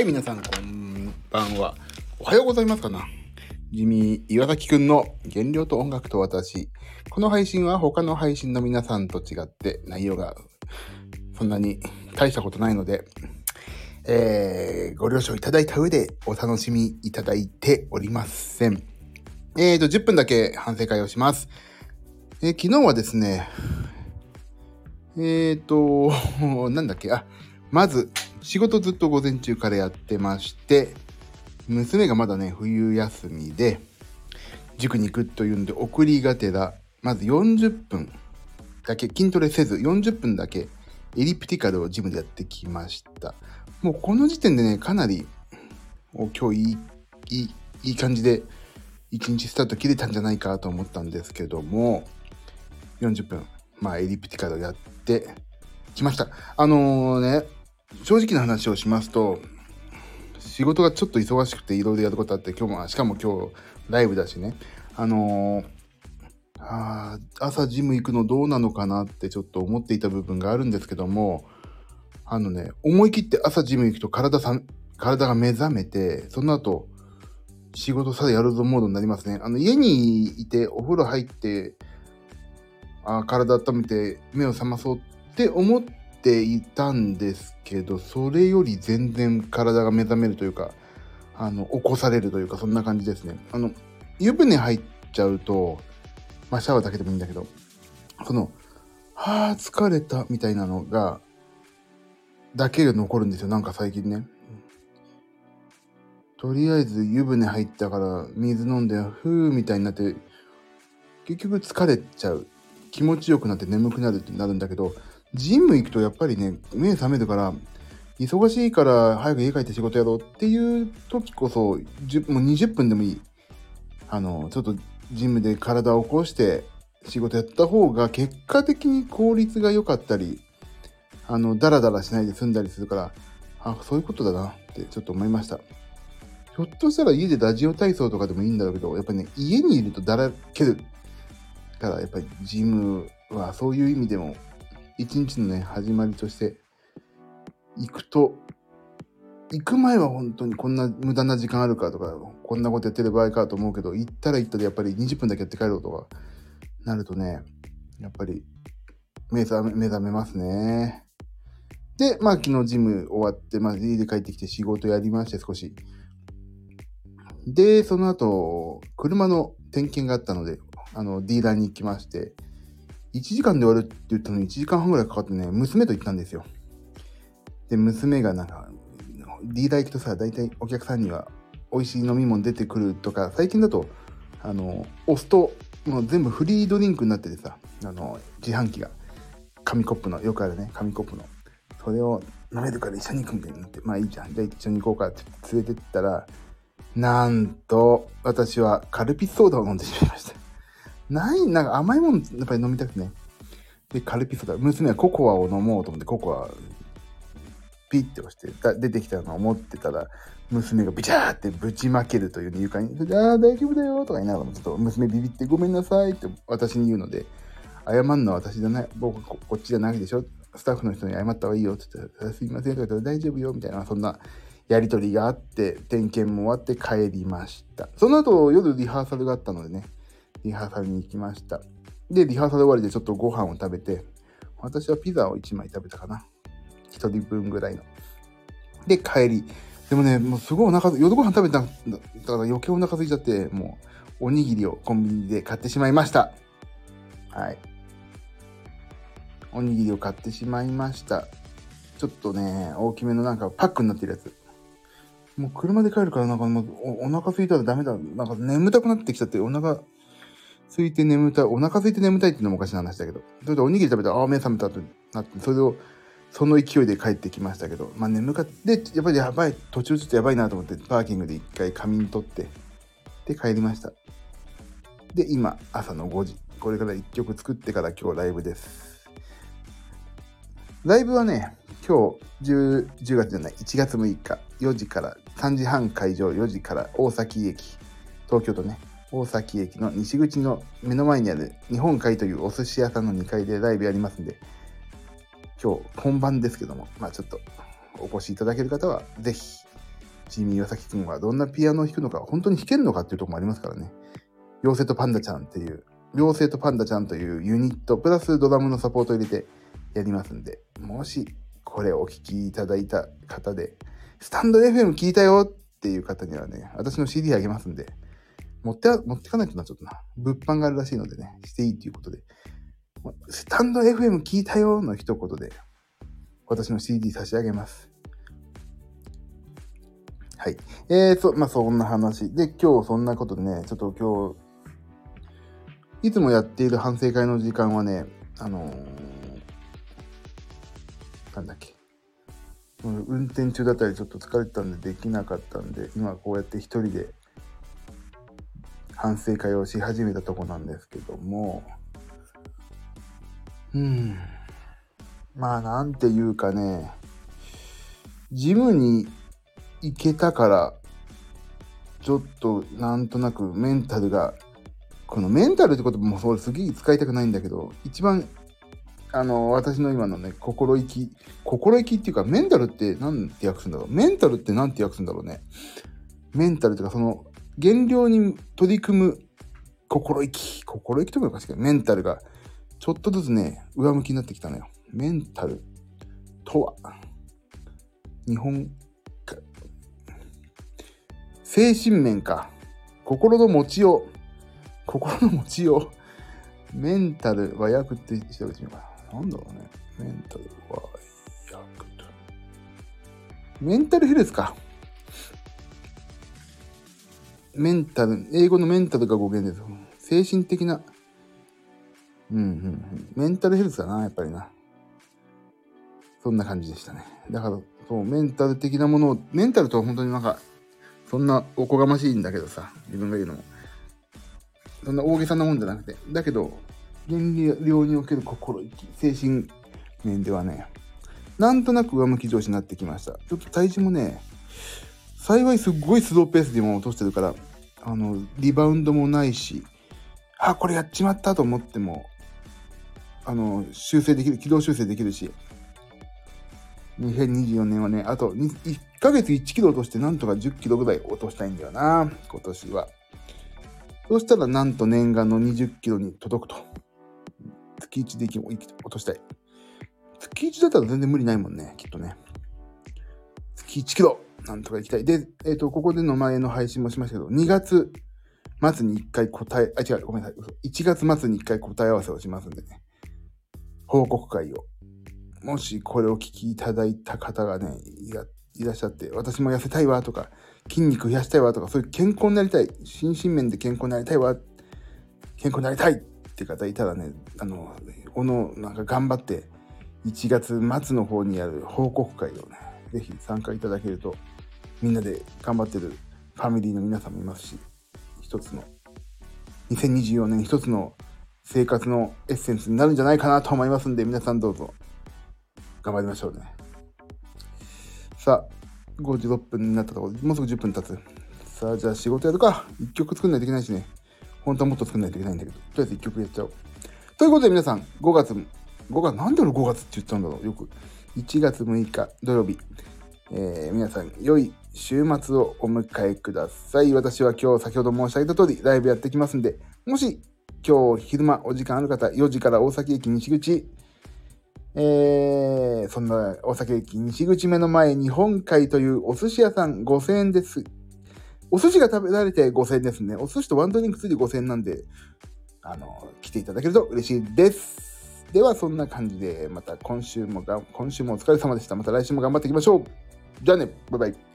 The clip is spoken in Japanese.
はい、皆さん、こんばんは。おはようございますかな。ジミー岩崎くんの原料と音楽と私。この配信は他の配信の皆さんと違って内容がそんなに大したことないので、えー、ご了承いただいた上でお楽しみいただいておりません。えーと、10分だけ反省会をします。えー、昨日はですね、えーと、なんだっけ、あ、まず、仕事ずっと午前中からやってまして、娘がまだね、冬休みで、塾に行くというんで、送りがてら、まず40分だけ筋トレせず、40分だけエリプティカルをジムでやってきました。もうこの時点でね、かなり、今日いい、いい、いい感じで、一日スタート切れたんじゃないかと思ったんですけども、40分、まあ、エリプティカルをやってきました。あのー、ね、正直な話をしますと、仕事がちょっと忙しくていろいろやることあって、今日も、しかも今日ライブだしね、あのー、あ朝ジム行くのどうなのかなってちょっと思っていた部分があるんですけども、あのね、思い切って朝ジム行くと体さ体が目覚めて、その後、仕事さえやるぞモードになりますね。あの、家にいてお風呂入って、あ体温めて目を覚まそうって思ってていたんですけど、それより全然体が目覚めるというか、あの、起こされるというか、そんな感じですね。あの、湯船入っちゃうと、まあ、シャワーだけでもいいんだけど、その、はあ、疲れたみたいなのが、だけが残るんですよ。なんか最近ね。とりあえず湯船入ったから水飲んで、ふーみたいになって、結局疲れちゃう。気持ちよくなって眠くなるってなるんだけど、ジム行くとやっぱりね、目覚めるから、忙しいから早く家帰って仕事やろうっていう時こそ、もう20分でもいい。あの、ちょっとジムで体を起こして仕事やった方が結果的に効率が良かったり、あの、ダラダラしないで済んだりするから、あ、そういうことだなってちょっと思いました。ひょっとしたら家でラジオ体操とかでもいいんだろうけど、やっぱりね、家にいるとだらける。から、やっぱりジムはそういう意味でも、一日のね、始まりとして、行くと、行く前は本当にこんな無駄な時間あるかとか、こんなことやってる場合かと思うけど、行ったら行ったでやっぱり20分だけやって帰ろうとか、なるとね、やっぱり目覚め目覚めますね。で、まあ昨日ジム終わって、まあ家で帰ってきて仕事やりまして少し。で、その後、車の点検があったので、あの、ディーラーに行きまして、1時間で終わるって言ったのに1時間半ぐらいかかってね、娘と行ったんですよ。で、娘がなんか、ディーラー行くとさ、大体お客さんには美味しい飲み物出てくるとか、最近だと、あの、押すと、もう全部フリードリンクになっててさ、あの、自販機が、紙コップの、よくあるね、紙コップの。それを飲めるから一緒に行くみたいになって、まあいいじゃん、じゃあ一緒に行こうかって連れてったら、なんと、私はカルピスソーダを飲んでしまいました。ない、なんか甘いものやっぱり飲みたくてね。で、カルピスソーダ。娘はココアを飲もうと思って、ココア、ピッて押してだ出てきたのを思ってたら、娘がビチャーってぶちまけるというね、床に、ああ、大丈夫だよとか言いながら、ちょっと娘ビビってごめんなさいって私に言うので、謝るのは私じゃない、僕こっちじゃないでしょスタッフの人に謝った方がいいよって言ったら、すいませんとか言ったら大丈夫よみたいな、そんなやりとりがあって、点検も終わって帰りました。その後、夜リハーサルがあったのでね、リハーサルに行きました。で、リハーサル終わりでちょっとご飯を食べて、私はピザを1枚食べたかな。1人分ぐらいの。で、帰り。でもね、もうすごいお腹、夜ご飯食べたから余計お腹空いちゃって、もうおにぎりをコンビニで買ってしまいました。はい。おにぎりを買ってしまいました。ちょっとね、大きめのなんかパックになってるやつ。もう車で帰るからなんかもうおお腹空いたらダメだ。なんか眠たくなってきちゃって、お腹空いて眠たい、お腹空いて眠たいっていうのもおかしな話だけど。それでおにぎり食べたら、ああ、目覚めたとなって、それを、その勢いで帰ってきましたけど、まあ眠かって、やっぱりやばい、途中ちょっとやばいなと思って、パーキングで一回仮眠取って、で帰りました。で、今、朝の5時。これから1曲作ってから今日ライブです。ライブはね、今日 10, 10月じゃない、1月6日、4時から、3時半会場、4時から大崎駅、東京都ね、大崎駅の西口の目の前にある日本海というお寿司屋さんの2階でライブやりますんで、今日本番ですけども、まあちょっとお越しいただける方はぜひジミー岩崎くんはどんなピアノを弾くのか、本当に弾けるのかっていうとこもありますからね。妖精とパンダちゃんっていう、妖精とパンダちゃんというユニット、プラスドラムのサポートを入れてやりますんで、もしこれをお聴きいただいた方で、スタンド FM 聞いたよっていう方にはね、私の CD あげますんで、持って、持ってかないとな、ちょっとな。物販があるらしいのでね、していいっていうことで。スタンド FM 聞いたよの一言で、私の CD 差し上げます。はい。えー、そ、まあ、そんな話。で、今日そんなことでね、ちょっと今日、いつもやっている反省会の時間はね、あのー、なんだっけ。運転中だったりちょっと疲れてたんでできなかったんで、今こうやって一人で反省会をし始めたとこなんですけども、うん。まあなんていうかね、ジムにいけたから、ちょっとなんとなくメンタルが、このメンタルってこともそうすげえ使いたくないんだけど、一番、あの、私の今のね、心意気、心意気っていうか、メンタルって何て訳すんだろう。メンタルって何て訳すんだろうね。メンタルっていうか、その、減量に取り組む心意気、心意気ともおかしいけど、メンタルが、ちょっとずつね、上向きになってきたのよ。メンタルとは、日本精神面か。心の持ちよう。心の持ちよう。メンタル和訳って調べてみようかな。なんだろうね。メンタル和訳と。メンタルヘルスか。メンタル、英語のメンタルが語源です。精神的な、うんうんうん。メンタルヘルスだな、やっぱりな。そんな感じでしたね。だから、そう、メンタル的なものを、メンタルとは本当になんか、そんなおこがましいんだけどさ、自分が言うのも。そんな大げさなもんじゃなくて。だけど、原量における心意気、精神面ではね、なんとなく上向き上司になってきました。ちょっと体重もね、幸いすっごいスローペースでも落としてるから、あの、リバウンドもないし、あ、これやっちまったと思っても、あの、修正できる、軌道修正できるし、2024年はね、あと1ヶ月1キロ落としてなんとか10キロぐらい落としたいんだよな、今年は。そしたらなんと念願の20キロに届くと。月1で落としたい。月1だったら全然無理ないもんね、きっとね。月1キロ、なんとか行きたい。で、えっ、ー、と、ここでの前の配信もしましたけど、2月末に1回答え、あ、違う、ごめんなさい。1月末に1回答え合わせをしますんでね。報告会をもしこれを聞きいただいた方がね、いらっしゃって、私も痩せたいわとか、筋肉増やしたいわとか、そういう健康になりたい、心身面で健康になりたいわ、健康になりたいって方いたらね、あの、この、なんか頑張って、1月末の方にやる報告会をね、ぜひ参加いただけると、みんなで頑張ってるファミリーの皆さんもいますし、一つの、2024年一つの生活のエッセンスになるんじゃないかなと思いますんで、皆さんどうぞ頑張りましょうね。さあ、5時6分になったところで、もうすぐ10分経つ。さあ、じゃあ仕事やるか。1曲作んないといけないしね。本当はもっと作んないといけないんだけど、とりあえず1曲やっちゃおう。ということで皆さん、5月、5月、なんで俺5月って言ったんだろうよく。1月6日土曜日、えー、皆さん、良い週末をお迎えください。私は今日先ほど申し上げた通り、ライブやってきますんで、もし今日昼間お時間ある方、4時から大崎駅西口、えー、そんな大崎駅西口目の前日本海というお寿司屋さん5000円です。お寿司が食べられて5000円ですね。お寿司とワンドリンクついて5000円なんで、あの、来ていただけると嬉しいです。では、そんな感じで、また今週も、今週もお疲れ様でした。また来週も頑張っていきましょう。じゃあね、バイバイ。